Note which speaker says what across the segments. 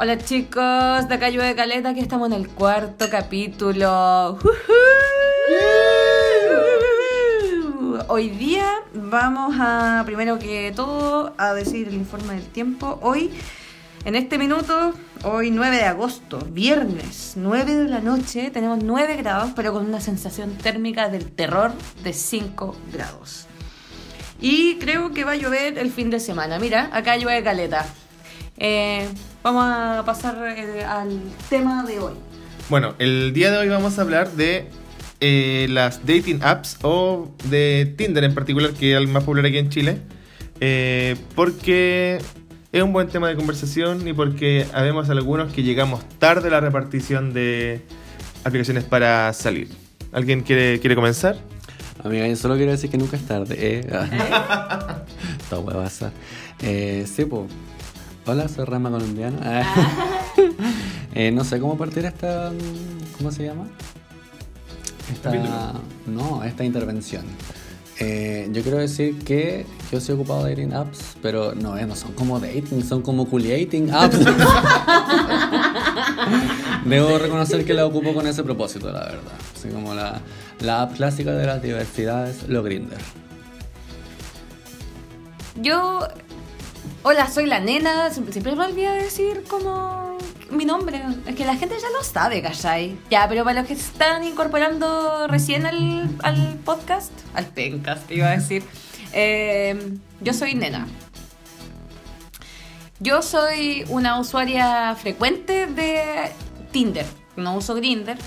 Speaker 1: Hola chicos, de acá de Caleta, aquí estamos en el cuarto capítulo. Hoy día vamos a, primero que todo, a decir el informe del tiempo. Hoy, en este minuto, hoy 9 de agosto, viernes, 9 de la noche, tenemos 9 grados, pero con una sensación térmica del terror de 5 grados. Y creo que va a llover el fin de semana. Mira, acá llueve Caleta. Eh, vamos a pasar eh, al tema de hoy.
Speaker 2: Bueno, el día de hoy vamos a hablar de eh, las dating apps o de Tinder en particular, que es el más popular aquí en Chile. porque es un buen tema de conversación y porque habemos algunos que llegamos tarde a la repartición de aplicaciones para salir. ¿Alguien quiere, quiere comenzar?
Speaker 3: Amiga, yo solo quiero decir que nunca es tarde, ¿eh? Todo huevasa. Eh, sí, pues. Hola, soy Rama Colombiano. eh, no sé cómo partir esta. ¿Cómo se llama? Esta. No, esta intervención. Eh, yo quiero decir que yo soy ocupado de dating apps, pero no, eh, no son como dating, son como culiating apps. Debo reconocer que la ocupo con ese propósito, la verdad. Así como la, la app clásica de las diversidades, lo Grinder.
Speaker 1: Yo Hola, soy la nena. Siempre, me olvido decir como mi nombre. Es que la gente ya lo sabe, ¿cachai? Ya, pero para los que están incorporando recién al, al podcast, al pencast, iba a decir, eh, yo soy nena. Yo soy una usuaria frecuente de Tinder. No uso Grinder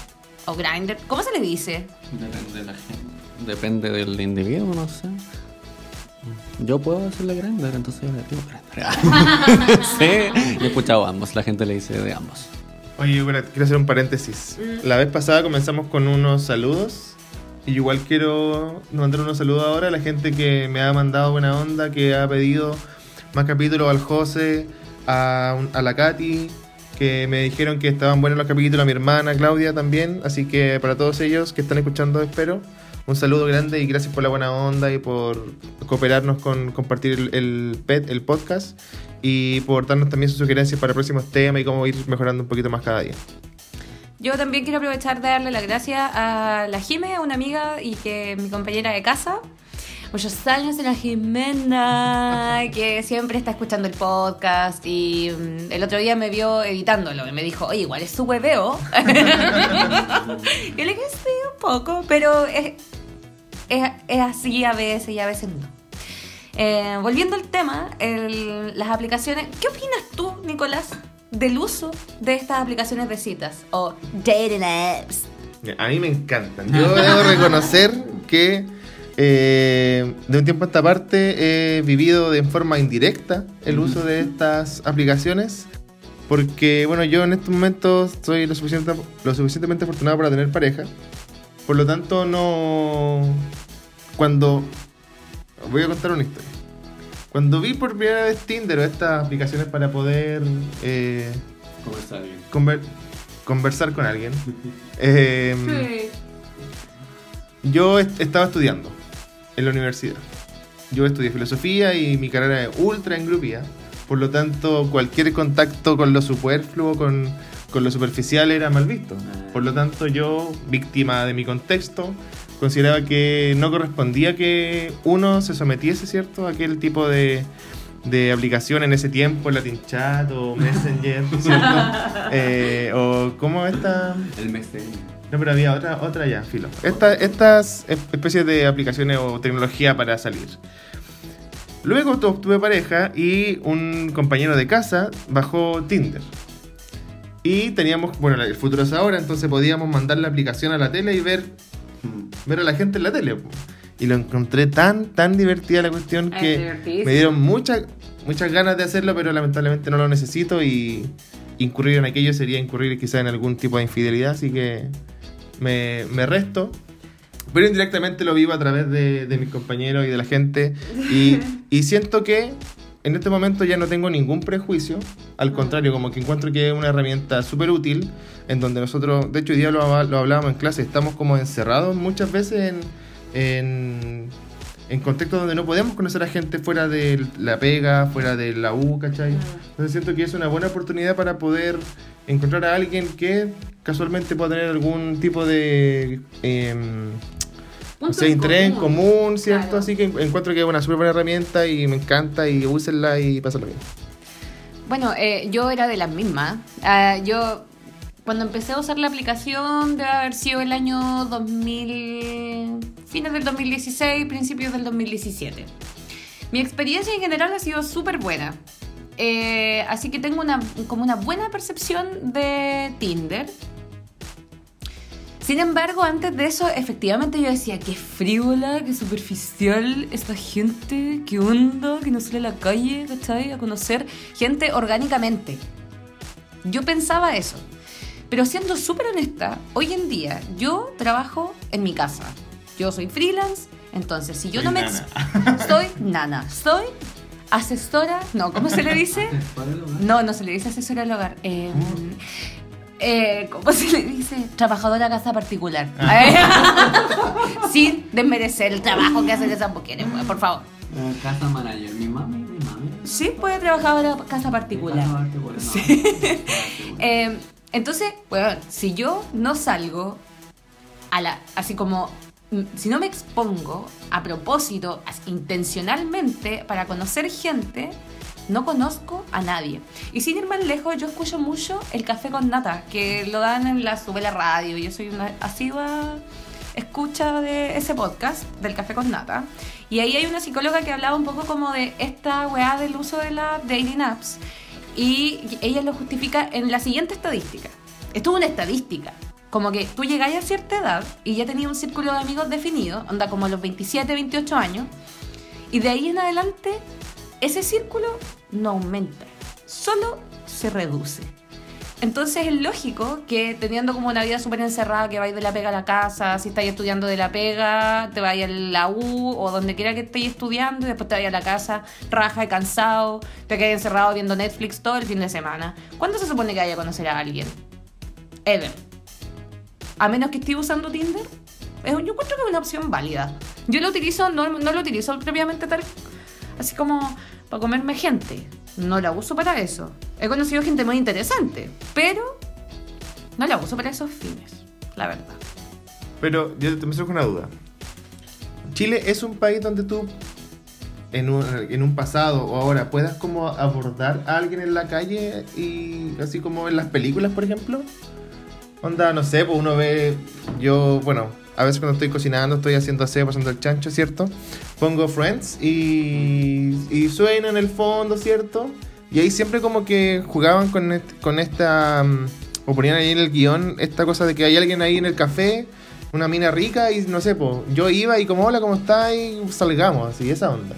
Speaker 1: o Grinder. ¿Cómo se le dice?
Speaker 3: Depende de la gente. Depende del individuo, no sé. Yo puedo decirle Grindr, entonces yo le digo Grindr. sí, yo he escuchado ambos, la gente le dice de ambos.
Speaker 2: Oye, quiero hacer un paréntesis. Mm. La vez pasada comenzamos con unos saludos. Y igual quiero mandar unos saludos ahora a la gente que me ha mandado buena onda, que ha pedido más capítulos al José, a, a la Katy, que me dijeron que estaban buenos los capítulos, a mi hermana Claudia también. Así que para todos ellos que están escuchando, espero un saludo grande y gracias por la buena onda y por cooperarnos con compartir el, PET, el podcast, y por darnos también sus sugerencias para próximos temas y cómo ir mejorando un poquito más cada día.
Speaker 1: Yo también quiero aprovechar de darle las gracias a la Jime, una amiga y que mi compañera de casa. Muchos años en la Jimena, que siempre está escuchando el podcast y mm, el otro día me vio editándolo y me dijo, oye, igual es su hueveo. y le dije, sí, un poco, pero es, es, así a veces y a veces no. Eh, volviendo al tema, las aplicaciones, ¿qué opinas tú, Nicolás, del uso de estas aplicaciones de citas o dating apps?
Speaker 2: A mí me encantan. Yo debo reconocer que eh, de un tiempo a esta parte he vivido de forma indirecta el uso de estas aplicaciones. Porque, bueno, yo en estos momentos soy lo, suficiente, lo suficientemente afortunado para tener pareja. Por lo tanto, no. Cuando. Voy a contar una historia. Cuando vi por primera vez Tinder o estas aplicaciones para poder. Eh, conversar con alguien. Em, yo estaba estudiando en la universidad. Yo estudié filosofía y mi carrera es ultra engrupida. Por lo tanto, cualquier contacto con lo superfluo, con con lo superficial era mal visto. Ah. Por lo tanto, yo, víctima de mi contexto, consideraba que no correspondía que uno se sometiese, ¿cierto?, a aquel tipo de, de aplicación en ese tiempo, Latin Chat o Messenger, ¿cierto? Eh, o ¿cómo esta?
Speaker 3: El Messenger.
Speaker 2: No, pero había otra, otra ya, filo. estas especies de aplicaciones o tecnología para salir. Luego tuve pareja y un compañero de casa bajó Tinder. Y teníamos, bueno, el futuro es ahora, entonces podíamos mandar la aplicación a la tele y ver, ver a la gente en la tele. Y lo encontré tan, tan divertida la cuestión que me dieron muchas muchas ganas de hacerlo, pero lamentablemente no lo necesito y incurrir en aquello sería incurrir quizá en algún tipo de infidelidad, así que me, me resto. Pero indirectamente lo vivo a través de, de mis compañeros y de la gente y, y siento que en este momento ya no tengo ningún prejuicio, al contrario, como que encuentro que es una herramienta súper útil, en donde nosotros, de hecho hoy día lo, hablábamos en clase, estamos como encerrados muchas veces en, en contextos donde no podemos conocer a gente fuera de la pega, fuera de la U, ¿cachai? Entonces siento que es una buena oportunidad para poder encontrar a alguien que casualmente pueda tener algún tipo de... o
Speaker 1: Punto
Speaker 2: sea,
Speaker 1: en
Speaker 2: interés en
Speaker 1: común.
Speaker 2: ¿cierto?
Speaker 1: Claro.
Speaker 2: Así que en- encuentro que es una súper buena herramienta y me encanta y úsenla y pásenlo bien.
Speaker 1: Bueno, eh, yo era de las mismas. Ah, yo, cuando empecé a usar la aplicación, debe haber sido el año 2000, fines del 2016, principios del 2017. Mi experiencia en general ha sido súper buena. Eh, así que tengo una, como una buena percepción de Tinder. Sin embargo, antes de eso, efectivamente yo decía, qué frívola, qué superficial esta gente, qué onda, que no sale a la calle, ¿cachai? A conocer gente orgánicamente. Yo pensaba eso. Pero siendo súper honesta, hoy en día yo trabajo en mi casa. Yo soy freelance, entonces si yo
Speaker 2: Soy
Speaker 1: no me...
Speaker 2: nana.
Speaker 1: Soy nana, soy asesora, no, ¿cómo se le dice? No, no se le dice asesora al hogar. Eh, eh, ¿Cómo se le dice? Trabajadora casa particular. Sin desmerecer el trabajo que hacen esas mujeres, pues, por favor.
Speaker 3: Eh, Casa manager, mi mami, mi mami.
Speaker 1: Sí, puede trabajar en casa particular.
Speaker 3: Casa particular, no.
Speaker 1: Sí. Eh, entonces, bueno, si yo no salgo a la, así como, si no me expongo a propósito, intencionalmente, para conocer gente, no conozco a nadie. Y sin ir más lejos, yo escucho mucho el café con nata, que lo dan en la sube la radio. Yo soy una asidua escucha de ese podcast, del café con nata. Y ahí hay una psicóloga que hablaba un poco como de esta weá del uso de las dating apps. Y ella lo justifica en la siguiente estadística. Esto es una estadística. Como que tú llegáis a cierta edad y ya tenías un círculo de amigos definido, anda como a los 27, 28 años, y de ahí en adelante ese círculo no aumenta, solo se reduce. Entonces es lógico que teniendo como una vida súper encerrada, que vais de la pega a la casa, si estáis estudiando de la pega, te vais a la U o donde quiera que estéis estudiando y después te vais a la casa raja y cansado, te quedas encerrado viendo Netflix todo el fin de semana. ¿Cuándo se supone que vaya a conocer a alguien? Ever. A menos que esté usando Tinder. Yo encuentro que es una opción válida. Yo lo utilizo, no, no lo utilizo previamente tal, así como para comerme gente. No la uso para eso. He conocido gente muy interesante, pero no la uso para esos fines, la verdad.
Speaker 2: Pero yo te me surge una duda. Chile es un país donde tú, en un, en un pasado o ahora, puedas como abordar a alguien en la calle y así como en las películas, por ejemplo. Onda, no sé, pues uno ve, yo, bueno, a veces cuando estoy cocinando, estoy haciendo aseo, pasando el chancho, ¿cierto? Pongo Friends y, y suena en el fondo, ¿cierto? Y ahí siempre como que jugaban con, con esta, mm, o ponían ahí en el guion esta cosa de que hay alguien ahí en el café, una mina rica y no sé, pues yo iba y como, hola, ¿cómo está? Y salgamos, así, esa onda.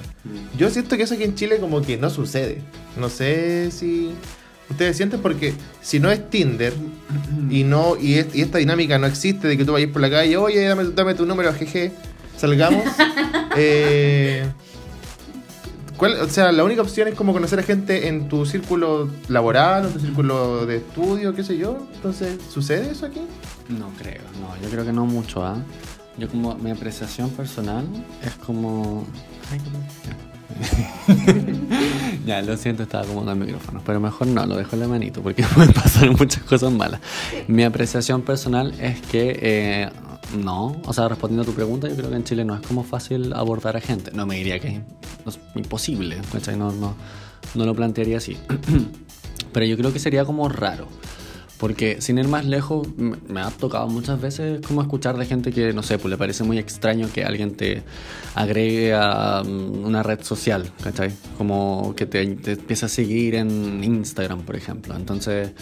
Speaker 2: Yo siento que eso aquí en Chile como que no sucede. No sé si ustedes sienten porque si no es Tinder y no y, es- y esta dinámica no existe de que tú vayas por la calle, oye, dame, dame tu número, jeje, salgamos. eh, ¿cuál- o sea, la única opción es como conocer a gente en tu círculo laboral, en tu círculo de estudio, qué sé yo. Entonces, ¿sucede eso aquí?
Speaker 3: No creo, no, yo creo que no mucho, ¿ah? Yo como, mi apreciación personal es como... Ay, qué- ya, lo siento, estaba acomodando el micrófono, pero mejor no, lo dejo en la manito porque pueden pasar muchas cosas malas. Mi apreciación personal es que eh, no, o sea, respondiendo a tu pregunta, yo creo que en Chile no es como fácil abordar a gente. No me diría que es, imposible. No, no, no lo plantearía así. pero yo creo que sería como raro. Porque sin ir más lejos, me ha tocado muchas veces como escuchar de gente que, no sé, pues le parece muy extraño que alguien te agregue a mm, una red social, ¿cachai? Como que te, te empiece a seguir en Instagram, por ejemplo. Entonces,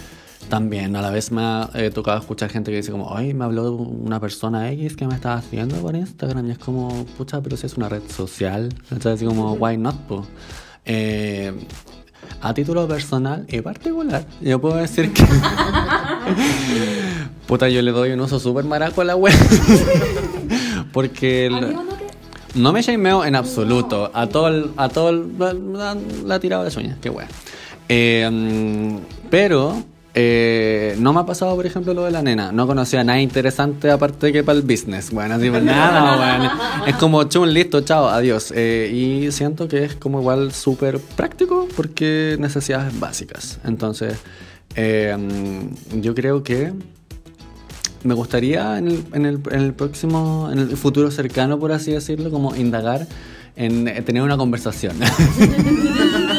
Speaker 3: también a la vez me ha eh, tocado escuchar gente que dice como, ay, me habló una persona X que me estaba siguiendo por Instagram. Y es como, pucha, pero si es una red social. ¿cachai? Así como, why not, po? Eh, a título personal y particular, yo puedo decir que. Puta, yo le doy un uso súper maraco a la web. Porque. el-
Speaker 1: ¿no
Speaker 3: me shameo en absoluto. A todo el, a todo el- la, la, tirada de sueñas, qué wea. Eh, mm, pero eh, no me ha pasado, por ejemplo, lo de la nena. No conocía nada interesante aparte que para el business. Bueno, así pues nada, bueno. Es como chum, listo, chao, adiós. Eh, y siento que es como igual súper práctico porque necesidades básicas. Entonces, eh, yo creo que me gustaría en el, en, el, en el próximo, en el futuro cercano, por así decirlo, como indagar en eh, tener una conversación.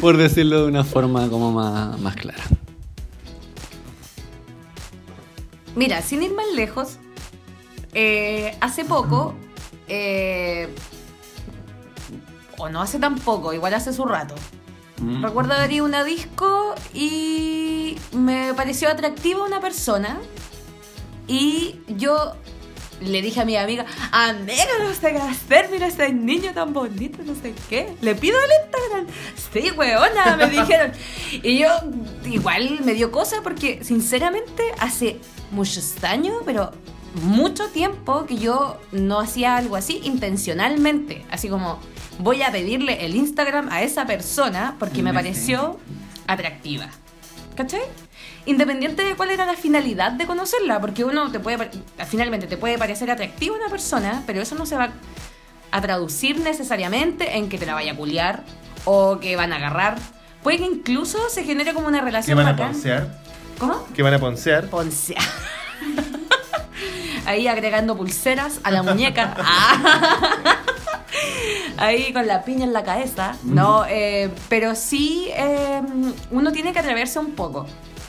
Speaker 3: por decirlo de una forma como más, más clara.
Speaker 1: Mira, sin ir más lejos, eh, hace poco, eh, o no hace tan poco, igual hace su rato,
Speaker 3: Mm.
Speaker 1: recuerdo haber ido a una disco y me pareció atractiva una persona y yo le dije a mi amiga, amiga, no sé qué hacer, mira ese niño tan bonito, no sé qué. Le pido el Instagram. Sí, weona, me dijeron. Y yo igual me dio cosa porque sinceramente hace muchos años, pero mucho tiempo que yo no hacía algo así intencionalmente. Así como voy a pedirle el Instagram a esa persona porque me pareció atractiva. ¿Cachai? Independiente de cuál era la finalidad de conocerla, porque uno te puede, finalmente te puede parecer atractiva una persona, pero eso no se va a traducir necesariamente en que te la vaya a culiar o que van a agarrar. Puede que incluso se genere como una
Speaker 2: ¿Qué
Speaker 1: relación
Speaker 2: van a
Speaker 1: bacán.
Speaker 2: poncear?
Speaker 1: ¿Cómo?
Speaker 2: ¿Qué van a poncear?
Speaker 1: Poncea. Ahí agregando pulseras a la muñeca. Ah. Ahí con la piña en la cabeza. No, eh, pero sí eh, uno tiene que atreverse un poco.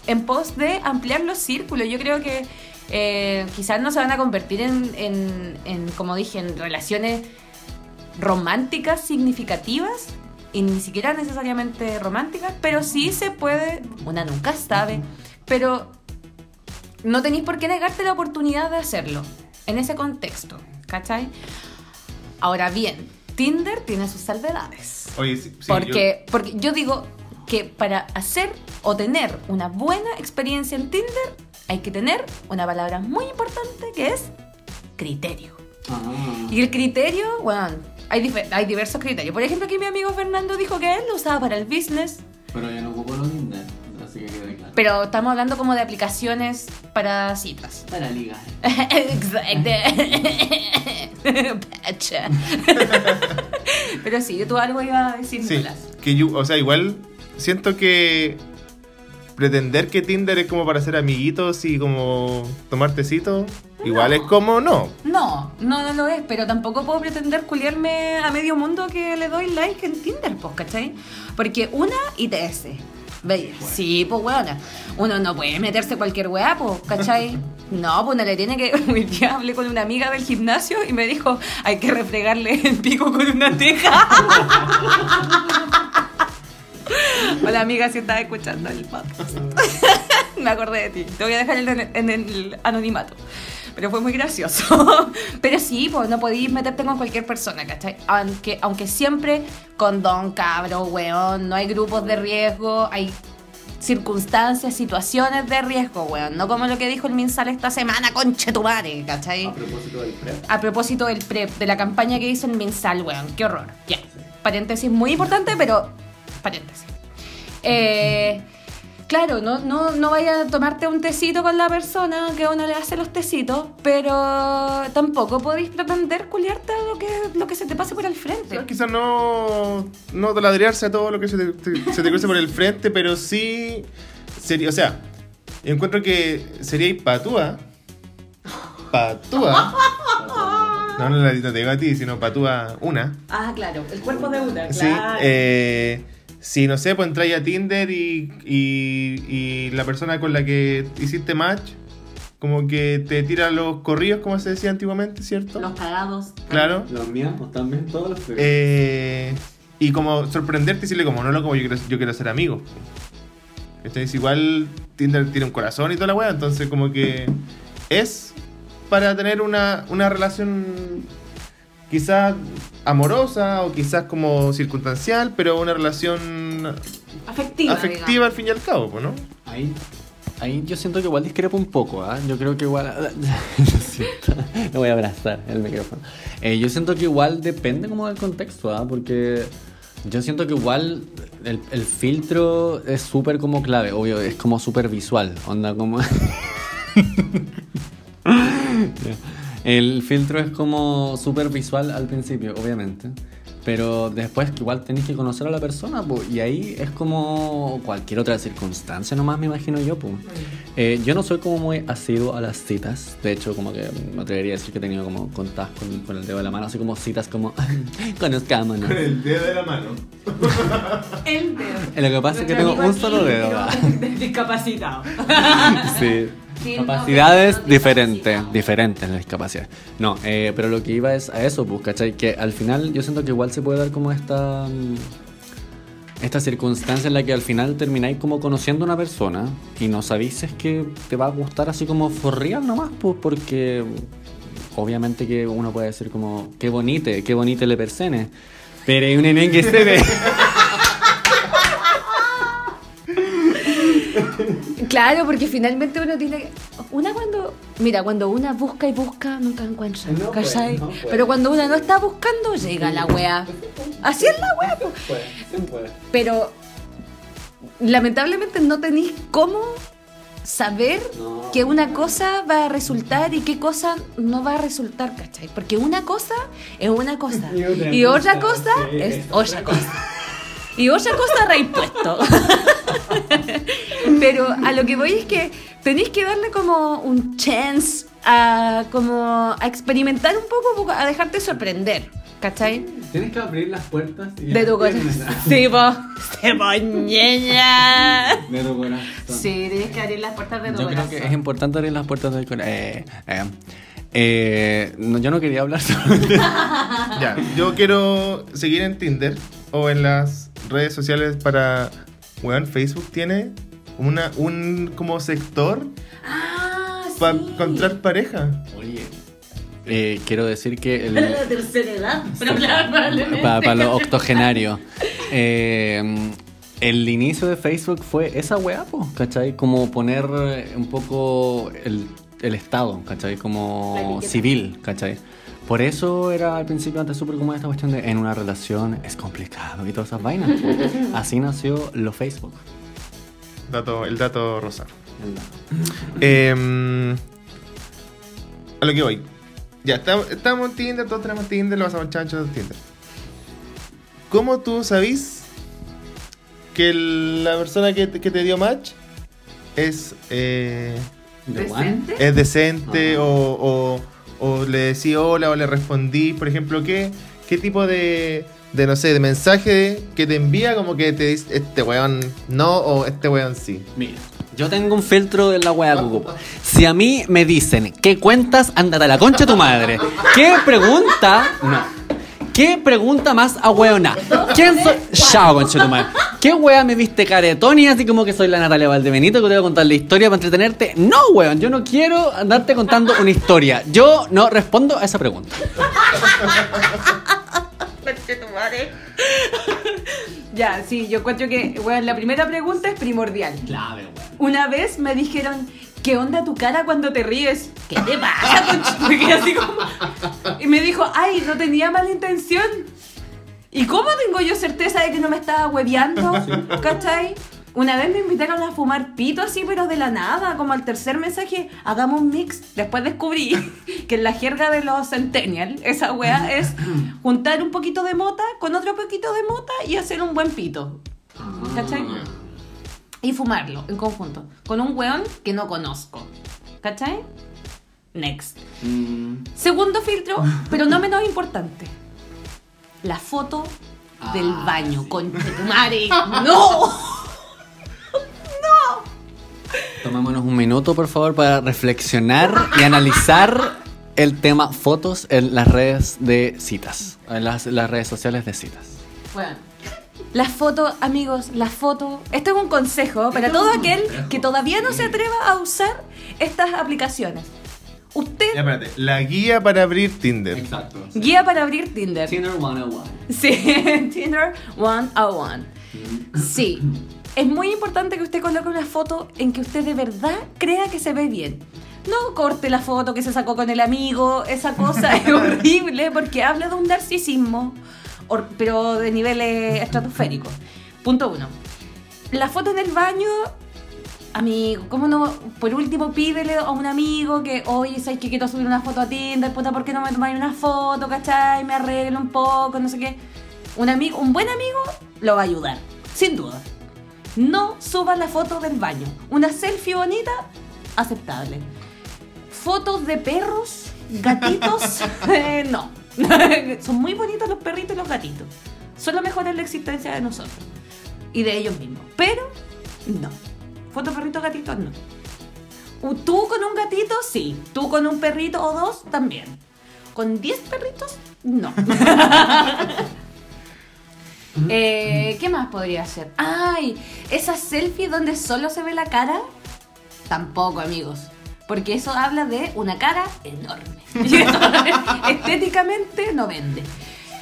Speaker 1: En pos de ampliar los círculos. Yo creo que eh, quizás no se van a convertir en, en- en, como dije, en relaciones románticas significativas. Y ni siquiera necesariamente románticas, pero sí se puede, una nunca sabe, pero no tenéis por qué negarte la oportunidad de hacerlo en ese contexto, ¿cachai? Ahora bien, Tinder tiene sus salvedades.
Speaker 2: Oye, sí, sí,
Speaker 1: porque, porque yo digo que para hacer o tener una buena experiencia en Tinder hay que tener una palabra muy importante que es criterio. Y el criterio, bueno, hay, hay diversos criterios. Por ejemplo, aquí mi amigo Fernando dijo que él lo usaba para el business,
Speaker 3: Pero ya no ocupo los Tinder, así que quede claro.
Speaker 1: pero estamos hablando como de aplicaciones para citas.
Speaker 3: Para ligar.
Speaker 1: Exacto. Pero sí, tú algo iba a decir,
Speaker 2: Sí,
Speaker 1: Nicolás.
Speaker 2: que yo, o sea, igual siento que pretender que Tinder es como para ser amiguitos y como tomar tecito, igual es como no.
Speaker 1: No, no, no lo es, pero tampoco puedo pretender culiarme a medio mundo que le doy like en Tinder, pues, ¿cachai? Porque una ITS. ¿Veis? Sí, pues, weona. Uno no puede meterse cualquier weá, pues, ¿cachai? No, pues uno le tiene que. Hoy día hablé con una amiga del gimnasio y me dijo: hay que refregarle el pico con una teja. Hola, amiga, si estás escuchando el podcast. me acordé de ti. Te voy a dejar en el, en el anonimato. Pero fue muy gracioso. Pero sí, pues no podéis meterte con cualquier persona, ¿cachai? Aunque, aunque siempre con don, cabro, weón, no hay grupos de riesgo, hay circunstancias, situaciones de riesgo, weón. No como lo que dijo el Minsal esta semana, conche tu madre, ¿cachai?
Speaker 3: propósito del PrEP.
Speaker 1: A propósito del PREP, de la campaña que hizo el Minsal, weón, qué horror. Ya. Paréntesis muy importante, pero paréntesis. Eh, claro, no, no, no vaya a tomarte un tecito con la persona que uno le hace los tecitos, pero tampoco podéis pretender culiarte lo que, lo que se te pase por el frente.
Speaker 2: O sea, Quizás no, no taladrearse a todo lo que se te, te- se te cruce por el frente, pero sí sería, o sea, encuentro que sería patúa. Patúa. No, no, la- no te digo a ti, sino patúa una.
Speaker 1: Ah, claro, el cuerpo de una,
Speaker 2: Sí, eh, si no sé, pues entráis a Tinder y, y, y la persona con la que hiciste match, como que te tira los corridos, como se decía antiguamente, ¿cierto?
Speaker 1: Los cagados.
Speaker 2: Claro.
Speaker 3: Los míos pues, también, todos los
Speaker 2: Eh, y como sorprenderte y decirle como, no, no, como yo quiero, yo quiero ser amigo. Entonces igual Tinder tiene un corazón y toda la weá, entonces como que es para tener una, una relación quizás amorosa o quizás como circunstancial, pero una relación
Speaker 1: Afectiva.
Speaker 2: afectiva al fin y al cabo, pues, ¿no?
Speaker 3: Ahí, ahí yo siento que igual discrepo un poco, ¿ah? Yo creo que igual... Lo siento, no voy a abrazar el micrófono. Eh, yo siento que igual depende como del contexto, ¿ah? Porque yo siento que igual el, el filtro es súper como clave, obvio, es como súper visual. Onda como. el filtro es como súper visual al principio, obviamente. Pero después que igual tenéis que conocer a la persona, po, y ahí es como cualquier otra circunstancia nomás, me imagino yo. po. Eh, yo no soy como muy asiduo a las citas, de hecho como que me atrevería a decir que he tenido como contadas con, con el dedo de la mano, así como citas como conozcámonos.
Speaker 2: el dedo de la mano.
Speaker 1: El dedo.
Speaker 3: Eh, Lo que pasa es que tengo un solo dedo.
Speaker 1: Discapacitado.
Speaker 3: Sí. Capacidades diferentes, diferentes las discapacidades. No, eh, pero lo que iba es a eso, pues, ¿cachai? Que al final yo siento que igual se puede dar como esta. mm, Esta circunstancia en la que al final termináis como conociendo a una persona y no sabéis que te va a gustar así como forreal nomás, pues, porque obviamente que uno puede decir como, qué bonite, qué bonite le persene. Pero hay un nene que se ve.
Speaker 1: Claro, porque finalmente uno tiene Una cuando. Mira, cuando una busca y busca, nunca encuentra.
Speaker 3: No puede,
Speaker 1: ¿cachai?
Speaker 3: no puede.
Speaker 1: Pero cuando una no está buscando, llega la wea. Así es la wea. Pero lamentablemente no tenéis cómo saber
Speaker 3: No.
Speaker 1: que una cosa va a resultar y qué cosa no va a resultar, ¿cachai? Porque una cosa es una cosa
Speaker 3: Y otra
Speaker 1: y otra
Speaker 3: cosa,
Speaker 1: cosa
Speaker 3: sí,
Speaker 1: es
Speaker 3: es
Speaker 1: otra cosa. Y otra cosa reimpuesto. Pero a lo que voy es que tenéis que darle como un chance a como a experimentar un poco, a dejarte sorprender, ¿cachai?
Speaker 3: Tienes que abrir las puertas y
Speaker 1: De tu corazón. Sí, po. Se.
Speaker 3: De tu corazón.
Speaker 1: Sí, tienes que abrir las puertas de tu
Speaker 3: Yo creo
Speaker 1: corazón.
Speaker 3: que es importante abrir las puertas del corazón. Eh, eh, eh, no, yo no quería hablar sobre
Speaker 2: Ya, yo quiero seguir en Tinder o en las redes sociales para. Weón, Facebook tiene una, un como sector
Speaker 1: Ah,
Speaker 2: para
Speaker 1: sí.
Speaker 2: encontrar pareja.
Speaker 3: Oye, eh, quiero decir que el,
Speaker 1: Para la tercera edad. Pero probablemente.
Speaker 3: para, para los octogenarios. eh, el inicio de Facebook fue esa weá, po, ¿cachai? Como poner un poco el, el estado, ¿cachai? Como civil, ¿cachai? Por eso era al principio antes súper como esta cuestión de en una relación es complicado y todas esas vainas. Así nació lo Facebook.
Speaker 2: Dato, el dato rosa. Em, a lo que voy. Ya, estamos, estamos en Tinder, todos tenemos Tinder, lo pasamos chanchos en Tinder. ¿Cómo tú sabís que el- la persona que, te- que te dio match es, eh,
Speaker 3: ¿De
Speaker 1: ¿Decente?
Speaker 2: es decente
Speaker 3: Ajá.
Speaker 2: o, o- o le decí hola o le respondí? Por ejemplo, ¿qué, qué tipo de, de, no sé, de mensaje que te envía como que te dice este weón no o este weón sí?
Speaker 3: Mira, yo tengo un filtro de la que ocupo. Si a mí me dicen, ¿qué cuentas? Ándate a la concha de tu madre. ¿Qué pregunta? No. ¿Qué pregunta más a weona? ¿Quién soy? Chao, concha de tu madre. ¿Qué wea me viste caretón y así como que soy la Natalia Valdebenito que te voy a contar la historia para entretenerte? No, weón, yo no quiero andarte contando una historia. Yo no respondo a esa pregunta.
Speaker 1: Ya, sí, yo encuentro que, bueno, la primera pregunta es primordial.
Speaker 3: Clave, weón.
Speaker 1: Una vez me dijeron, ¿qué onda tu cara cuando te ríes? ¿Qué te pasa, concha? Me quedé así como... Y me dijo, ay, no tenía mala intención. ¿Y cómo tengo yo certeza de que no me estaba hueveando? ¿Cachai? Una vez me invitaron a fumar pito así, pero de la nada, como al tercer mensaje, hagamos un mix. Después descubrí que en la jerga de los centennial, esa wea es juntar un poquito de mota con otro poquito de mota y hacer un buen pito. ¿Cachai? y fumarlo en conjunto con un weón que no conozco. ¿Cachai? Next.
Speaker 3: Mm,
Speaker 1: Segundo filtro, pero no menos importante. La foto del
Speaker 3: Ah,
Speaker 1: baño,
Speaker 3: sí.
Speaker 1: con tu madre. ¡No!
Speaker 3: Tomémonos un minuto, por favor, para reflexionar y analizar el tema fotos en las redes de citas, en las, las redes sociales de citas.
Speaker 1: Bueno. La foto, amigos, la foto. Esto es un consejo para todo aquel que todavía no se atreva a usar estas aplicaciones. Usted,
Speaker 2: Ya, espérate. La guía para abrir Tinder.
Speaker 3: Exacto.
Speaker 1: guía para abrir Tinder.
Speaker 3: Tinder 101.
Speaker 1: Sí, Tinder 101. Sí. Es muy importante que usted coloque una foto en que usted de verdad crea que se ve bien. No corte la foto que se sacó con el amigo, esa cosa es horrible porque habla de un narcisismo, pero de niveles estratosféricos. Punto uno. La foto en el baño, amigo, ¿cómo no? Por último, pídele a un amigo que, oye, ¿sabes que quiero subir una foto a Tinder? Puta, ¿por qué no me tomáis una foto, cachai? Me arreglo un poco, no sé qué. Un amigo, un buen amigo lo va a ayudar, sin duda. No subas la foto del baño. Una selfie bonita, aceptable. Fotos de perros, gatitos, eh, no. Son muy bonitos los perritos y los gatitos. Solo mejoran la existencia de nosotros y de ellos mismos. Pero no. Foto perrito gatito no. Tú con un gatito, sí. Tú con un perrito o dos, también. Con 10 perritos, no. Eh, ¿Qué más podría ser? Ay, esa selfie donde solo se ve la cara. Tampoco, amigos. Porque eso habla de una cara enorme. Estéticamente no vende.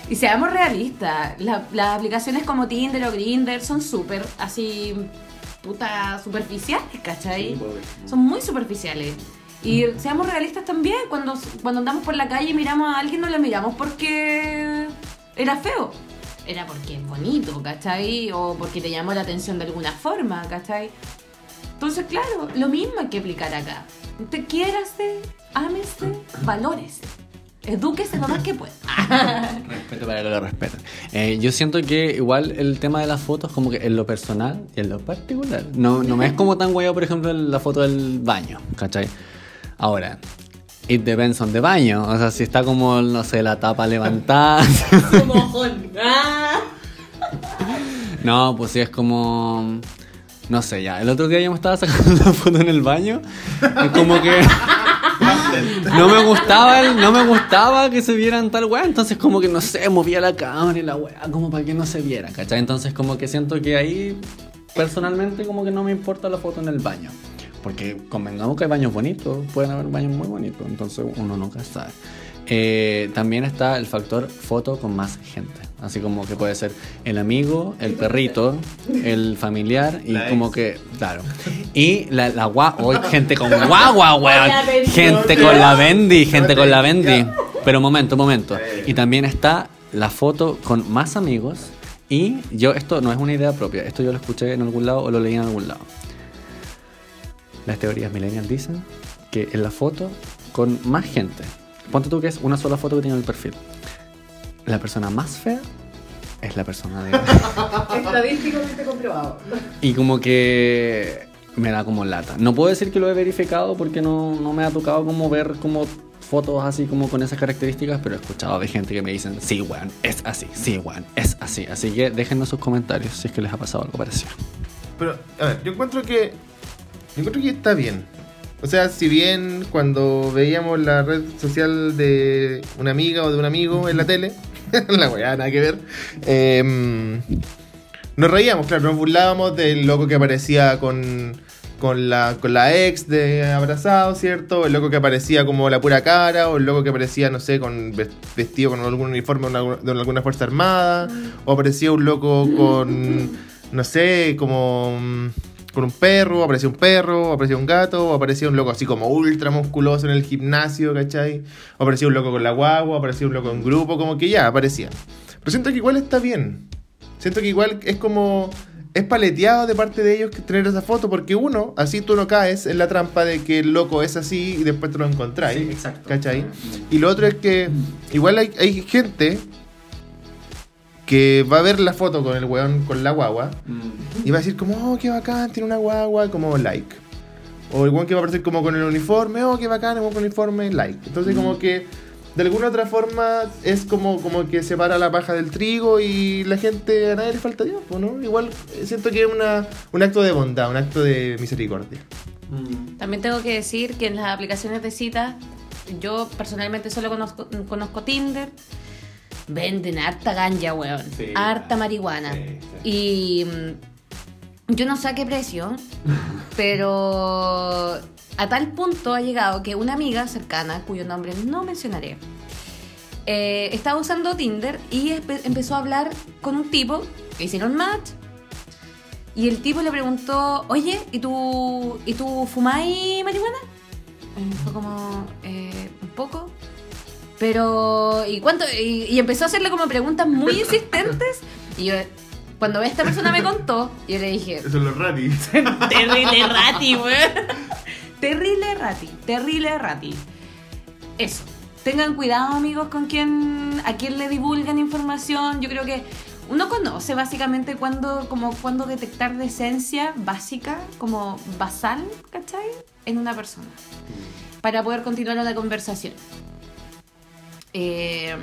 Speaker 1: Y seamos realistas, la- las aplicaciones como Tinder o Grindr son súper así, puta, superficiales, ¿cachai? Son muy superficiales. Y seamos realistas también, cuando, cuando andamos por la calle y miramos a alguien, no le miramos porque era feo. Era porque es bonito, ¿cachai? O porque te llamó la atención de alguna forma, ¿cachai? Entonces, claro, lo mismo hay que aplicar acá. Usted quiérase, ámese, valórese. Edúquese lo más que pueda.
Speaker 3: Respeto para que lo respeten. Eh, yo siento que igual el tema de las fotos, como que en lo personal y en lo particular, no, no me es como tan guayo, por ejemplo, la foto del baño, ¿cachai? Ahora, it depends on the baño. O sea, si está como, no sé, la tapa levantada. no, pues sí, es como. No sé, ya. El otro día yo me estaba sacando una foto en el baño. Y como que. No me gustaba el- no me gustaba que se vieran tal weá, entonces como que no sé, movía la cámara y la weá como para que no se viera, ¿cachai? Entonces como que siento que ahí personalmente como que no me importa la foto en el baño. Porque convengamos que hay baños bonitos, pueden haber baños muy bonitos, entonces uno nunca sabe. Eh, también está el factor foto con más gente. Así como que puede ser el amigo, el perrito, el familiar y
Speaker 2: La
Speaker 3: como
Speaker 2: ex.
Speaker 3: que, claro. Y la, la gua- oh, gente con guagua, weón. Gente con la Bendy, gente con la Bendy. Pero momento, momento. Y también está la foto con más amigos. Y yo, esto no es una idea propia, esto yo lo escuché en algún lado o lo leí en algún lado. Las teorías millennial dicen que en la foto con más gente, ponte tú que es una sola foto que tiene en el perfil. La persona más fea es la persona de...
Speaker 1: Estadísticamente comprobado.
Speaker 3: Y como que me da como lata. No puedo decir que lo he verificado porque no, no me ha tocado como ver como fotos así como con esas características, pero he escuchado de gente que me dicen, sí, weón, es así, sí, weón, es así. Así que déjennos sus comentarios si es que les ha pasado algo parecido.
Speaker 2: Pero, a ver, yo encuentro que. Yo encuentro que está bien. O sea, si bien cuando veíamos la red social de una amiga o de un amigo en la tele, la weá, nada que ver, eh, nos reíamos, claro, nos burlábamos del loco que aparecía con, con, la, con la ex de abrazado, ¿cierto? El loco que aparecía como la pura cara, o el loco que aparecía, no sé, con ves- vestido con algún uniforme de alguna- fuerza armada, o aparecía un loco con, no sé, como mm, con un perro, aparecía un perro, o aparecía un gato, o aparecía un loco así como ultra musculoso en el gimnasio, ¿cachai? O aparecía un loco con la guagua, aparecía un loco en grupo, como que ya, aparecía. Pero siento que igual está bien. Siento que igual es como. Es paleteado de parte de ellos que tener esa foto, porque uno, así tú no caes en la trampa de que el loco es así y después te lo encontráis.
Speaker 3: Sí, exacto.
Speaker 2: ¿Cachai? Y lo otro es que igual hay, hay gente que va a ver la foto con el weón con la guagua y va a decir como, oh, qué bacán, tiene una guagua, como like. O el weón que va a aparecer como con el uniforme, oh, qué bacán, el weón con el uniforme, like. Entonces como que de alguna otra forma es como, como que separa la paja del trigo y la gente a nadie le falta tiempo, ¿no? Igual eh, siento que es una, un acto de bondad, un acto de misericordia.
Speaker 1: También tengo que decir que en las aplicaciones de citas, yo personalmente solo conozco, conozco Tinder. Venden harta ganja, weón.
Speaker 3: Sí,
Speaker 1: harta marihuana.
Speaker 3: sí,
Speaker 1: Y mm, yo no sé a qué precio, pero a tal punto ha llegado que una amiga cercana, cuyo nombre no mencionaré, eh, estaba usando Tinder y empezó a hablar con un tipo que hicieron match. Y el tipo le preguntó, oye, ¿y tú, ¿y tú fumáis marihuana? Y fue como, eh, un poco. Pero, ¿y cuánto? Y, y empezó a hacerle como preguntas muy insistentes. Y yo, Cuando esta persona me contó, yo le dije,
Speaker 2: Eso es los ratis.
Speaker 1: terrible rati, weón. Terrible rati, terrible rati. Eso. Tengan cuidado, amigos, con quién, a quién le divulgan información. Yo creo que uno conoce básicamente cuándo, como cuándo detectar decencia básica, como basal, ¿cachai? En una persona. Para poder continuar la conversación. Eh,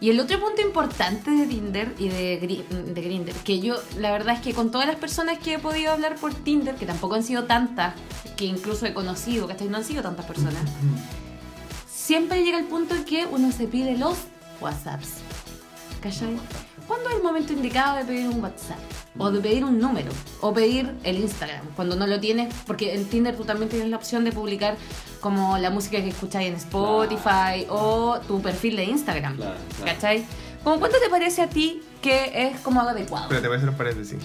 Speaker 1: y el otro punto importante de Tinder y de, de Grindr, que yo, la verdad es que con todas las personas que he podido hablar por Tinder, que tampoco han sido tantas, que incluso he conocido, ¿cachai? No han sido tantas personas, siempre llega el punto en que uno se pide los WhatsApps. ¿Cachai? ¿Cuándo es el momento indicado de pedir un WhatsApp? O de pedir un número. O pedir el Instagram. Cuando no lo tienes. Porque en Tinder tú también tienes la opción de publicar como la música que escucháis en Spotify o tu perfil de Instagram.
Speaker 3: Claro, claro.
Speaker 1: ¿Cachai? ¿Cómo cuánto te parece a ti que es como algo adecuado?
Speaker 2: Espérate, voy a hacer un paréntesis.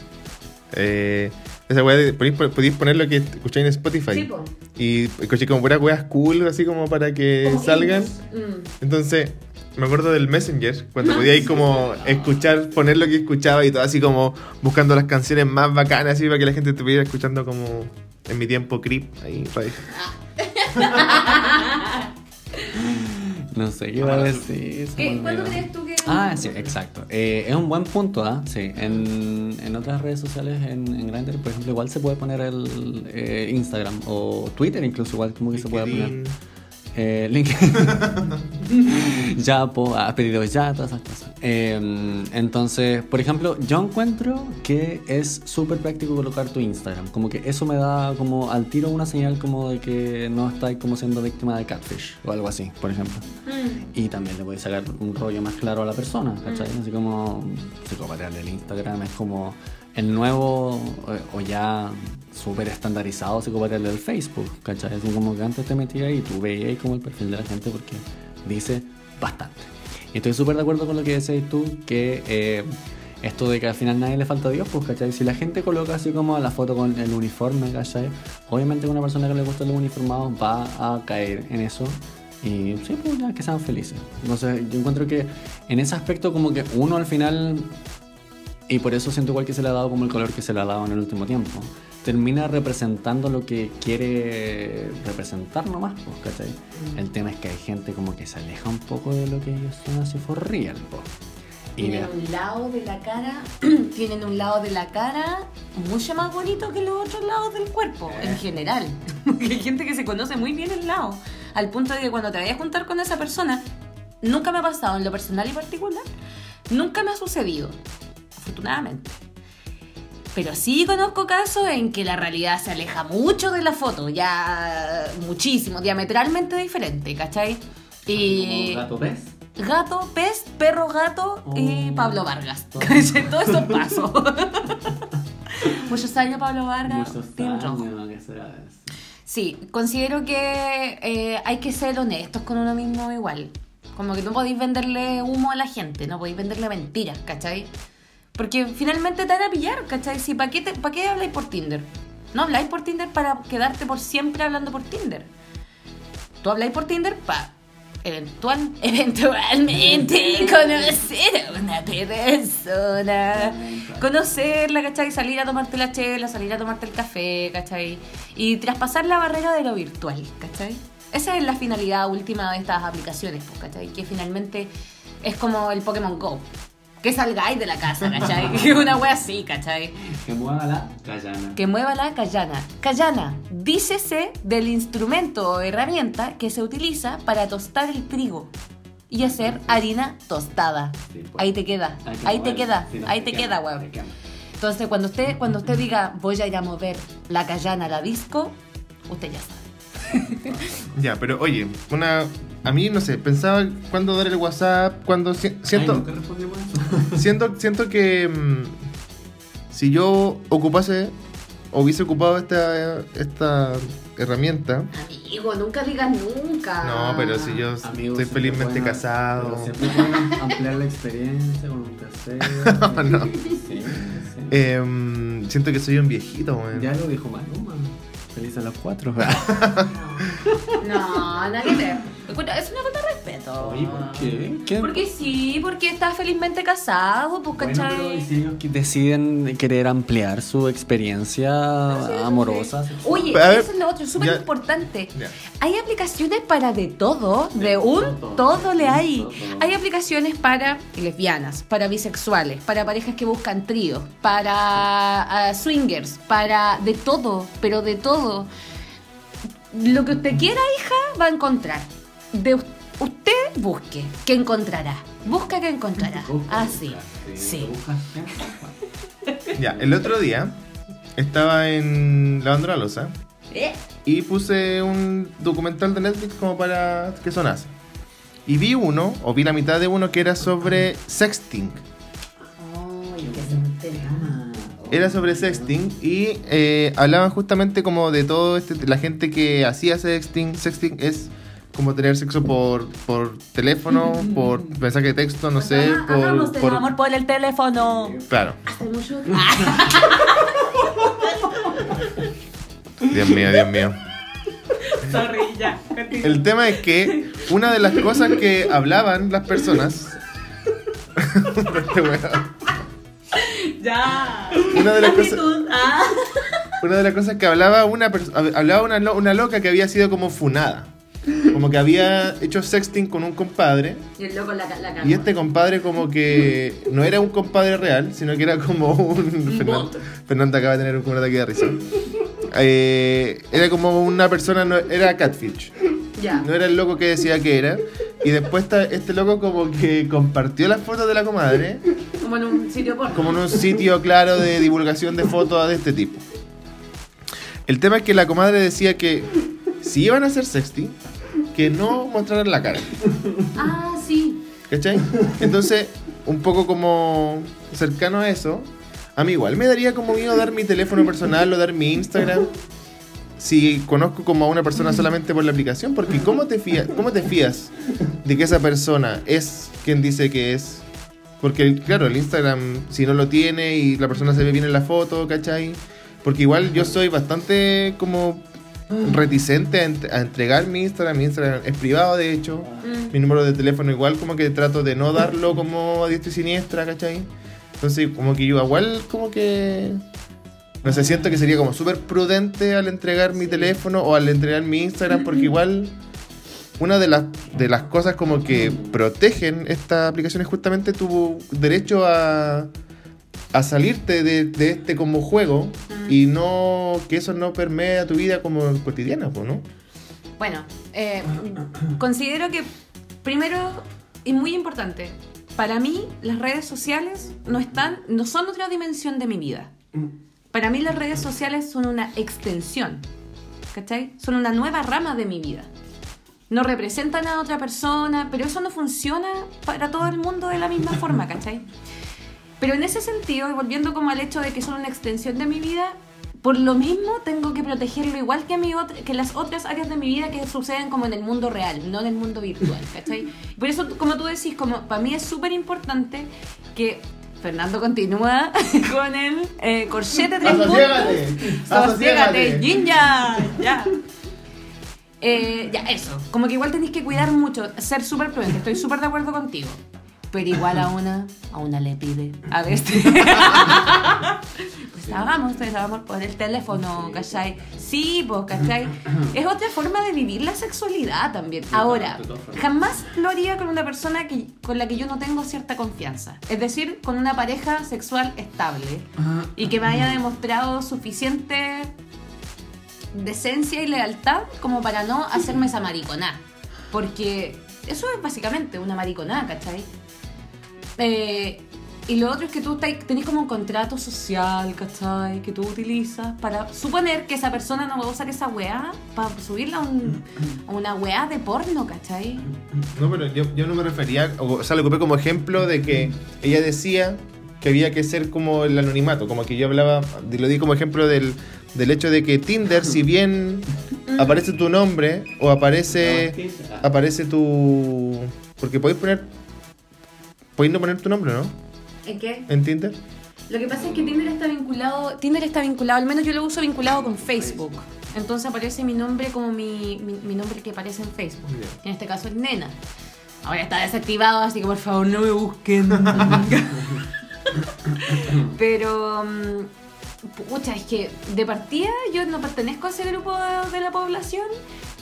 Speaker 2: Eh, esa weá podéis, poner lo que escucháis en Spotify.
Speaker 1: Sí, po.
Speaker 2: y escuché como puras weas cool, así como para que
Speaker 1: Como
Speaker 2: salgan.
Speaker 1: Mm.
Speaker 2: Entonces, me acuerdo del Messenger, cuando podía ir como escuchar, poner lo que escuchaba y todo así como buscando las canciones más bacanas, así para que la gente estuviera escuchando como en mi tiempo creep ahí.
Speaker 3: No sé qué iba a decir. se
Speaker 1: ¿Qué?
Speaker 3: me
Speaker 1: ¿Cuándo crees tú que.?
Speaker 3: Ah, sí, exacto. Eh, es un buen punto, ¿ah? Sí. En, en otras redes sociales, en, en Grindr, por ejemplo, igual se puede poner el eh, Instagram o Twitter, incluso, igual como que se puede poner.
Speaker 2: LinkedIn.
Speaker 3: Eh, link. ya, po, ha pedido ya, todas esas cosas. Eh, entonces, por ejemplo, yo encuentro que es súper práctico colocar tu Instagram. Como que eso me da como al tiro una señal como de que no estáis como siendo víctima de catfish o algo así, por ejemplo.
Speaker 1: Mm.
Speaker 3: Y también le puedes sacar un rollo más claro a la persona, ¿cachai? Así como psicopatearle el Instagram es como el nuevo eh, o ya súper estandarizado psicopatearle el Facebook, ¿cachai? Es como que antes te metías ahí y tú veías como el perfil de la gente porque dice bastante. Y estoy súper de acuerdo con lo que decís tú, que eh, esto de que al final nadie le falta a Dios, pues, ¿cachai? Si la gente coloca así como la foto con el uniforme, ¿cachai? Obviamente una persona que le gusta los uniformados va a caer en eso. Y sí, pues ya que sean felices. Entonces, yo encuentro que en ese aspecto, como que uno al final, y por eso siento igual que se le ha dado como el color que se le ha dado en el último tiempo, termina representando lo que quiere representar nomás, pues, ¿cachai? El tema es que hay gente como que se aleja un poco de lo que ellos son así for real, pues. Y
Speaker 1: Tienen
Speaker 3: vea-
Speaker 1: un lado de la cara, tienen un lado de la cara mucho más bonito que los otros lados del cuerpo,
Speaker 3: Eh.
Speaker 1: en general. Porque hay gente que se conoce muy bien el lado, al punto de que cuando te vayas a juntar con esa persona, nunca me ha pasado en lo personal y particular, nunca me ha sucedido, afortunadamente. Pero sí conozco casos en que la realidad se aleja mucho de la foto, ya muchísimo, diametralmente diferente, ¿cachai? Y...
Speaker 3: ¿Como gato pez?
Speaker 1: Gato, pez, perro, gato y
Speaker 3: Oh.
Speaker 1: Pablo Vargas.
Speaker 3: Todo.
Speaker 1: Todo eso pasó. Muchos años Pablo Vargas.
Speaker 3: Muchos años, ¿qué será eso?
Speaker 1: Sí, considero que eh, hay que ser honestos con uno mismo igual. Como que no podéis venderle humo a la gente, no podéis venderle mentiras, ¿cachai? Porque finalmente te van a pillar, ¿cachai? Si, ¿Para qué, te- pa' qué habláis por Tinder? No habláis por Tinder para quedarte por siempre hablando por Tinder. Tú habláis por Tinder para eventual, eventualmente conocer a una persona. Conocerla, ¿cachai? Salir a tomarte la chela, salir a tomarte el café, ¿cachai? Y traspasar la barrera de lo virtual, ¿cachai? Esa es la finalidad última de estas aplicaciones, pues, ¿cachai? Que finalmente es como el Pokémon Go. Que salgáis de la casa, ¿cachai? Una wea así, ¿cachai?
Speaker 3: Que mueva la callana.
Speaker 1: Que mueva la callana. Callana, dícese del instrumento o herramienta que se utiliza para tostar el trigo y hacer harina tostada.
Speaker 3: Sí, pues.
Speaker 1: Ahí te queda, ahí te queda,
Speaker 3: si no
Speaker 1: ahí te queda,
Speaker 3: te
Speaker 1: weón. Entonces, cuando usted, cuando usted diga voy a ir a mover la callana a la disco, usted ya sabe.
Speaker 2: Ya, pero oye, una. A mí, no sé, pensaba cuándo dar el WhatsApp, cuándo. si-
Speaker 3: Ay,
Speaker 2: Siento, siento, que. mm, si yo ocupase. O hubiese ocupado esta, esta herramienta.
Speaker 1: Amigo, nunca digas nunca.
Speaker 2: No, pero si yo
Speaker 3: Amigos,
Speaker 2: estoy felizmente
Speaker 3: pueden-
Speaker 2: casado.
Speaker 3: Siempre pueden ampliar la experiencia con un tercero.
Speaker 2: No.
Speaker 3: Sí, sí.
Speaker 2: Em, siento que soy un viejito, weón.
Speaker 3: Ya lo dijo Maluma. Feliz a los cuatro.
Speaker 1: No, nadie te. Es una falta de respeto.
Speaker 3: Oye, ¿por qué? ¿Qué?
Speaker 1: Porque sí, porque está felizmente casado, pues,
Speaker 3: Bueno,
Speaker 1: ¿cachai?
Speaker 3: pero ¿y si ellos que deciden querer ampliar su experiencia amorosa.
Speaker 1: Oye,
Speaker 2: ver,
Speaker 1: eso es lo otro, súper importante. Hay aplicaciones para de todo, de un
Speaker 3: todo.
Speaker 1: todo le hay.
Speaker 3: Todo.
Speaker 1: Hay aplicaciones para lesbianas, para bisexuales, para parejas que buscan tríos, para ah, swingers, para de todo, pero de todo. Lo que usted quiera, hija, va a encontrar. De us- usted busque, que encontrará. Busca que encontrará. Así. Sí.
Speaker 2: Ya, el otro día estaba en lavando la losa
Speaker 1: Eh,
Speaker 2: y puse un documental de Netflix como para que sonase. Y vi uno, o vi la mitad de uno, que era sobre sexting. Era sobre sexting y eh, hablaban justamente como de todo este, la gente que hacía sexting. Sexting es como tener sexo por, por teléfono, por mensaje de texto, no sé, por,
Speaker 1: Hagamos el
Speaker 2: por-
Speaker 1: amor por el teléfono.
Speaker 2: Claro.
Speaker 1: Hace mucho.
Speaker 2: Dios mío, Dios mío.
Speaker 1: Sorry, ya.
Speaker 2: El tema es que una de las cosas que hablaban las personas. Este weón.
Speaker 1: Ya.
Speaker 2: Una de las cosas.
Speaker 1: Actitud. Ah.
Speaker 2: Una de las cosas que hablaba una pers- hablaba una, lo- una loca que había sido como funada. Como que había hecho sexting con un compadre.
Speaker 1: Y el loco la, la.
Speaker 2: Y este compadre como que no era un compadre real, sino que era como un... Fernan-
Speaker 1: bot.
Speaker 2: Fernanda acaba de tener un, ataque de risa. Eh, era como una persona, no, era catfish.
Speaker 1: Ya.
Speaker 2: No era el loco que decía que era. Y después este loco como que compartió las fotos de la comadre
Speaker 1: Como en un sitio porno.
Speaker 2: como en un sitio claro de divulgación de fotos de este tipo. El tema es que la comadre decía que si iban a hacer sexting, que no mostraran la cara.
Speaker 1: Ah, sí.
Speaker 2: ¿Cachai? Entonces, un poco como cercano a eso, a mí igual me daría como miedo dar mi teléfono personal o dar mi Instagram si conozco como a una persona solamente por la aplicación, porque ¿cómo te, fías, ¿cómo te fías de que esa persona es quien dice que es? Porque, claro, el Instagram, si no lo tiene y la persona se ve bien en la foto, ¿cachai? Porque igual yo soy bastante como reticente a, ent- a entregar mi Instagram. Mi Instagram es privado, de hecho.
Speaker 1: Mm.
Speaker 2: Mi número de teléfono igual como que trato de no darlo como a diestra y siniestra, ¿cachai? Entonces como que yo igual como que... No sé, siento que sería como súper prudente al entregar mi teléfono o al entregar mi Instagram porque igual una de las, de las cosas como que protegen esta aplicación es justamente tu derecho a, a salirte de, este como juego y no que eso no permee a tu vida como cotidiana, ¿no?
Speaker 1: Bueno, eh, considero que primero y muy importante, para mí las redes sociales no están, no son otra dimensión de mi vida. Para mí las redes sociales son una extensión, ¿cachai? Son una nueva rama de mi vida. No representan a otra persona, pero eso no funciona para todo el mundo de la misma forma, ¿cachai? Pero en ese sentido, y volviendo como al hecho de que son una extensión de mi vida, por lo mismo tengo que protegerlo igual que, mi que las otras áreas de mi vida que suceden como en el mundo real, no en el mundo virtual, ¿cachai? Por eso, como tú decís, como para mí es súper importante que Fernando continúa con el eh, corchete tres puntos.
Speaker 2: Asociégate,
Speaker 1: yang, ya. Eh, ya, eso. Como que igual tenéis que cuidar mucho, ser súper prudente. Estoy súper de acuerdo contigo. Pero igual a una, a una le pide. A veces. pues hagamos, pues hagamos por el teléfono, ¿cachai? Sí, pues, ¿cachai? Es otra forma de vivir la sexualidad también. Ahora, jamás lo haría con una persona que, con la que yo no tengo cierta confianza. Es decir, con una pareja sexual estable y que me haya demostrado suficiente decencia y lealtad como para no hacerme esa mariconá. Porque eso es básicamente una mariconá, ¿cachai? Eh, y lo otro es que tú tenés como un contrato social, ¿cachai? Que tú utilizas para suponer que esa persona no va a usar esa weá para subirla a, un- a una weá de porno, ¿cachai?
Speaker 2: No, pero yo, yo no me refería, o, o sea, lo ocupé como ejemplo de que ella decía que había que ser como el anonimato, como que yo hablaba, lo di como ejemplo del, del hecho de que Tinder, si bien aparece tu nombre o aparece aparece tu... Porque podéis poner... No poner tu nombre, ¿no?
Speaker 1: ¿En qué?
Speaker 2: En Tinder.
Speaker 1: Lo que pasa es que Tinder está vinculado, Tinder está vinculado, al menos yo lo uso vinculado con Facebook. Entonces aparece mi nombre como mi, mi, mi nombre que aparece en Facebook. En este caso es Nena. Ahora está desactivado, así que por favor no me busquen. Pero, mm, pucha, es que de partida yo no pertenezco a ese grupo de, de la población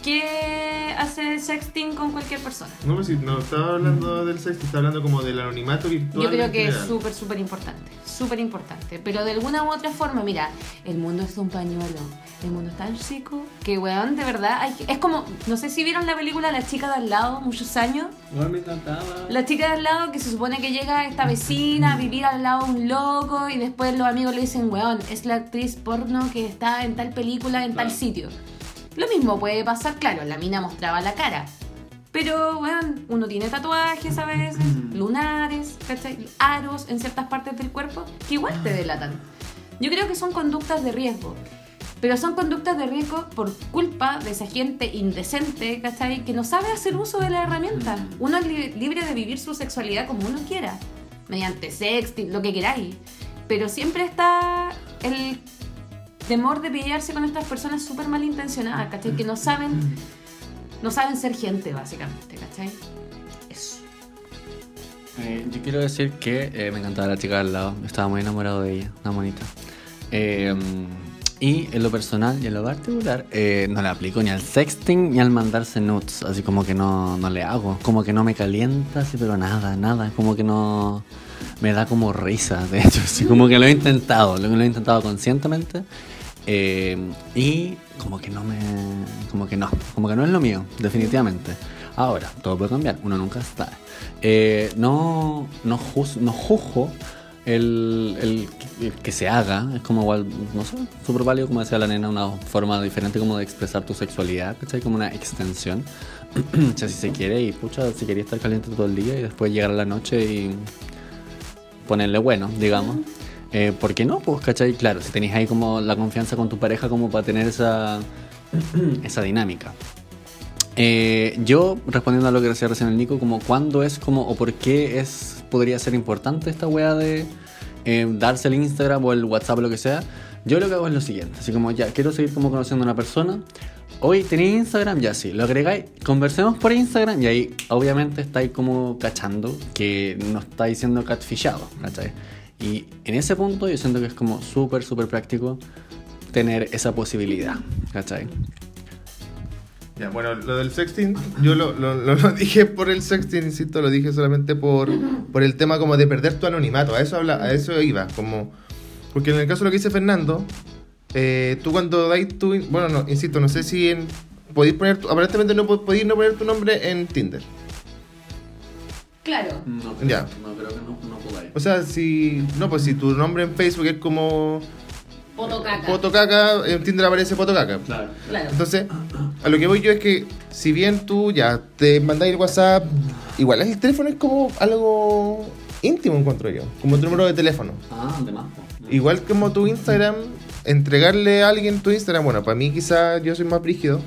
Speaker 1: que hace sexting con cualquier persona.
Speaker 2: No, pues si no estaba hablando del sexo, estaba hablando como del anonimato virtual.
Speaker 1: Yo creo que es súper, súper importante. Súper importante. Pero de alguna u otra forma, mira, el mundo es un pañuelo. El mundo es tan chico que, weón, de verdad, hay que- es como, no sé si vieron la película La chica de al lado, muchos años.
Speaker 3: Igual me encantaba.
Speaker 1: La chica de al lado que se supone que llega esta vecina a vivir al lado de un loco y después los amigos le dicen, weón, es la actriz porno que está en tal película, en tal sitio. Lo mismo puede pasar, claro, la mina mostraba la cara. Pero, weón, uno tiene tatuajes a veces, lunares, ¿cachai? Aros en ciertas partes del cuerpo que igual te delatan. Yo creo que son conductas de riesgo. Pero son conductas de riesgo por culpa de esa gente indecente, ¿cachai? Que no sabe hacer uso de la herramienta. Uno es li- libre de vivir su sexualidad como uno quiera. Mediante sexting, lo que queráis. Pero siempre está el temor de pillarse con estas personas súper malintencionadas, ¿cachai? Que no saben, no saben ser gente, básicamente, ¿cachai? Eso.
Speaker 3: Eh, yo quiero decir que eh, me encantaba la chica al lado. Estaba muy enamorado de ella, una bonita. Eh, y en lo personal y en lo particular, eh, no le aplico ni al sexting ni al mandarse nudes. Así como que no, no le hago. Como que no me calienta, así, pero nada, nada. Como que no. Me da como risa, de hecho. Así como que lo he intentado. Lo, lo he intentado conscientemente. Eh, y como que no me. Como que no. Como que no es lo mío, definitivamente. Ahora, todo puede cambiar, uno nunca sabe. Eh, no, no, juz- no juzgo el, el- el que se haga, es como igual, no sé, súper válido, como decía la nena, una forma diferente como de expresar tu sexualidad, ¿cachai? Como una extensión. o sea, si se quiere, y pucha, si quería estar caliente todo el día y después llegar a la noche y ponerle bueno, digamos. Eh, ¿Por qué no? Pues, ¿cachai? Claro, si tenéis ahí como la confianza con tu pareja como para tener esa, esa dinámica. Eh, yo, respondiendo a lo que decía recién el Nico, como cuándo es como o por qué es podría ser importante esta wea de eh, darse el Instagram o el WhatsApp o lo que sea, yo lo que hago es lo siguiente, así como ya, quiero seguir como conociendo a una persona, hoy tenéis Instagram, ya sí, lo agregáis, conversemos por Instagram y ahí obviamente estáis como cachando que no estáis siendo catfishado, ¿cachai? Y en ese punto yo siento que es como súper, súper práctico tener esa posibilidad, ¿cachai?
Speaker 2: Ya, bueno, lo del sexting, yo lo, lo, dije por el sexting, insisto, lo dije solamente por, por el tema como de perder tu anonimato, a eso, habla, a eso iba, como... Porque en el caso de lo que dice Fernando, eh, tú cuando dais tu... Bueno, no, insisto, no sé si en, podéis poner... tu- aparentemente no po- podéis no poner tu nombre en Tinder.
Speaker 1: Claro.
Speaker 3: No,
Speaker 2: Ya.
Speaker 3: no creo que no, no podáis.
Speaker 2: O sea, si... No, pues si tu nombre en Facebook es como...
Speaker 1: Potocaca.
Speaker 2: Potocaca, en Tinder aparece Potocaca.
Speaker 3: Claro.
Speaker 1: Claro.
Speaker 2: Entonces, a lo que voy yo es que si bien tú ya te mandáis el WhatsApp, igual el teléfono es como algo íntimo, encuentro yo, como tu número de teléfono.
Speaker 3: Ah, de más.
Speaker 2: Igual como tu Instagram, entregarle a alguien tu Instagram, bueno, para mí quizá yo soy más brígido,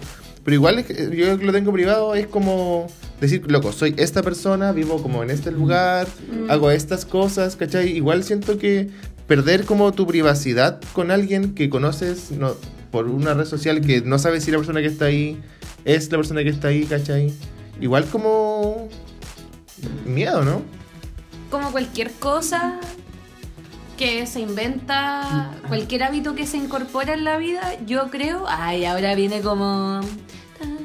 Speaker 2: pero igual es que yo lo tengo privado es como decir, loco, soy esta persona, vivo como en este lugar, hago estas cosas, ¿cachai? Igual siento que perder como tu privacidad con alguien que conoces no, por una red social que no sabes si la persona que está ahí es la persona que está ahí, ¿cachai? Igual como miedo, ¿no?
Speaker 1: como cualquier cosa que se inventa, cualquier hábito que se incorpora en la vida, yo creo, ay, ahora viene como...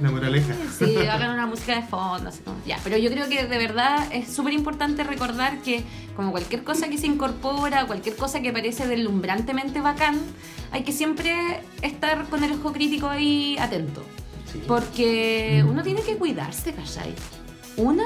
Speaker 2: La moraleja.
Speaker 1: Sí, hagan una música de fondo, así como, ya, pero yo creo que de verdad es súper importante recordar que como cualquier cosa que se incorpora, cualquier cosa que parece deslumbrantemente bacán, hay que siempre estar con el ojo crítico ahí atento.
Speaker 3: Sí.
Speaker 1: Porque uno tiene que cuidarse, ¿cachai? Una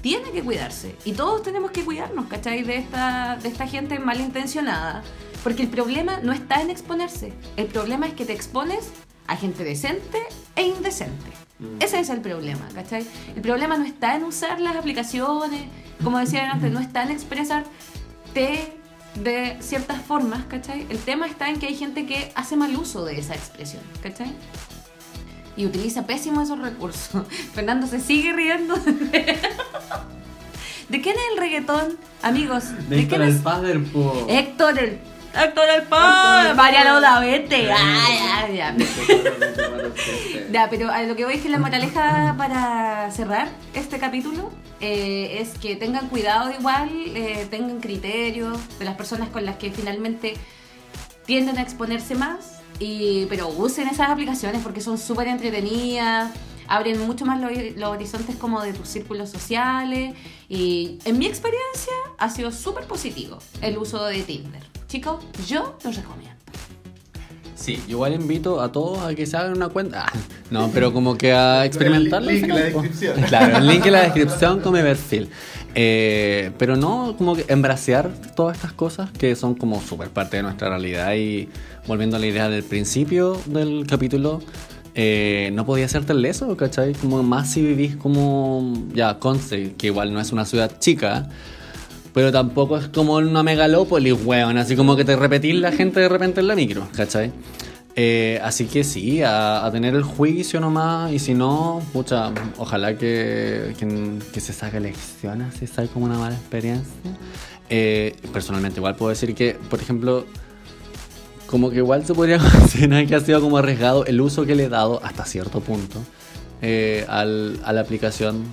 Speaker 1: tiene que cuidarse. Y todos tenemos que cuidarnos, ¿cachai? De esta, de esta gente malintencionada. Porque el problema no está en exponerse. El problema es que te expones a gente decente e indecente.
Speaker 3: Mm.
Speaker 1: Ese es el problema, ¿cachai? El problema no está en usar las aplicaciones, como decía antes, no está en expresarte de ciertas formas, ¿cachai? El tema está en que hay gente que hace mal uso de esa expresión, ¿cachai? Y utiliza pésimo esos recursos. Fernando se sigue riendo. ¿De quién es el reggaetón? Amigos, ¿de,
Speaker 3: De
Speaker 1: quién
Speaker 3: el
Speaker 1: es?
Speaker 3: padre, po.
Speaker 1: Héctor el... Héctor el
Speaker 3: el
Speaker 1: Mariano
Speaker 3: Padre.
Speaker 1: Lavete. Ay, ay. Ya, pero a lo que voy es que la moraleja para cerrar este capítulo eh, es que tengan cuidado igual, eh, tengan criterios de las personas con las que finalmente tienden a exponerse más, y, pero usen esas aplicaciones porque son súper entretenidas, abren mucho más los, los horizontes como de tus círculos sociales y en mi experiencia ha sido súper positivo el uso de Tinder. Chicos, yo los recomiendo.
Speaker 3: Sí, yo igual invito a todos a que se hagan una cuenta. Ah, no, pero como que a experimentarlo.
Speaker 2: link
Speaker 3: al
Speaker 2: en la descripción.
Speaker 3: Claro, el link en la descripción con mi perfil. Eh, pero no como que embracear todas estas cosas que son como súper parte de nuestra realidad y volviendo a la idea del principio del capítulo, eh, no podía ser tan leso, ¿cachai? Como más si vivís como, ya, Conce, que igual no es una ciudad chica, pero tampoco es como una megalópolis, weón. Así como que te repetís la gente de repente en la micro, ¿cachai? Eh, así que sí, a, a tener el juicio nomás. Y si no, pucha, ojalá que, que, que se saque lecciones si sale como una mala experiencia. Eh, personalmente, igual puedo decir que, por ejemplo, como que igual se podría considerar que ha sido como arriesgado el uso que le he dado hasta cierto punto eh, al- a la aplicación.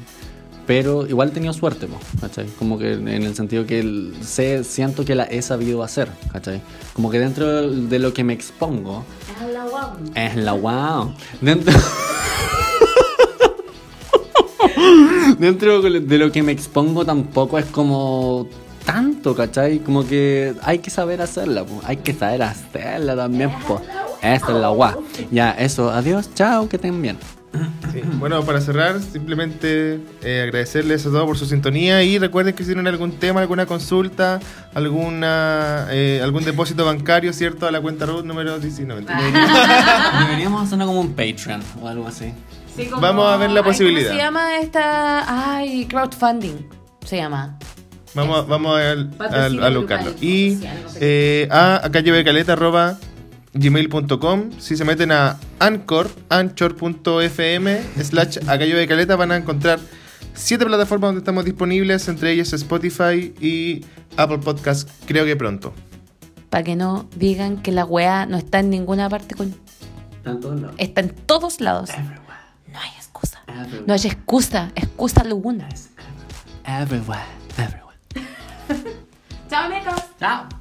Speaker 3: Pero igual he tenido suerte, po, ¿cachai? Como que en el sentido que el- sé, siento que la he sabido hacer, ¿cachai? Como que dentro de lo que me expongo, es la wow. Dentro... Dentro de lo que me expongo tampoco es como tanto, ¿cachai? Como que hay que saber hacerla, po. hay que saber hacerla también, po. Esa es la guau. Ya, eso, adiós, chao, que estén bien.
Speaker 2: Sí. Bueno, para cerrar, simplemente eh, agradecerles a todos por su sintonía y recuerden que si tienen algún tema, alguna consulta, alguna eh, algún depósito bancario, ¿cierto? A la cuenta RUT número 19.
Speaker 3: Deberíamos hacerlo como un Patreon o algo así.
Speaker 1: Sí, como-
Speaker 2: Vamos a ver la
Speaker 1: ay,
Speaker 2: posibilidad.
Speaker 1: ¿Cómo se llama esta? Ay, crowdfunding. Se llama.
Speaker 2: Vamos, a- vamos a, a, a
Speaker 1: grupal.
Speaker 2: Y eh, a callecaleta arroba gmail.com si se meten a Anchor, anchor.fm slash a Calle de Caleta van a encontrar siete plataformas donde estamos disponibles, entre ellas Spotify y Apple Podcast, creo que pronto.
Speaker 1: Para que no digan que la weá no está en ninguna parte. Con...
Speaker 3: Tanto no.
Speaker 1: Está en todos lados. No hay excusa. No hay excusa. Excusa alguna.
Speaker 3: Everywhere, everywhere.
Speaker 1: Chao, necos.
Speaker 3: Chao.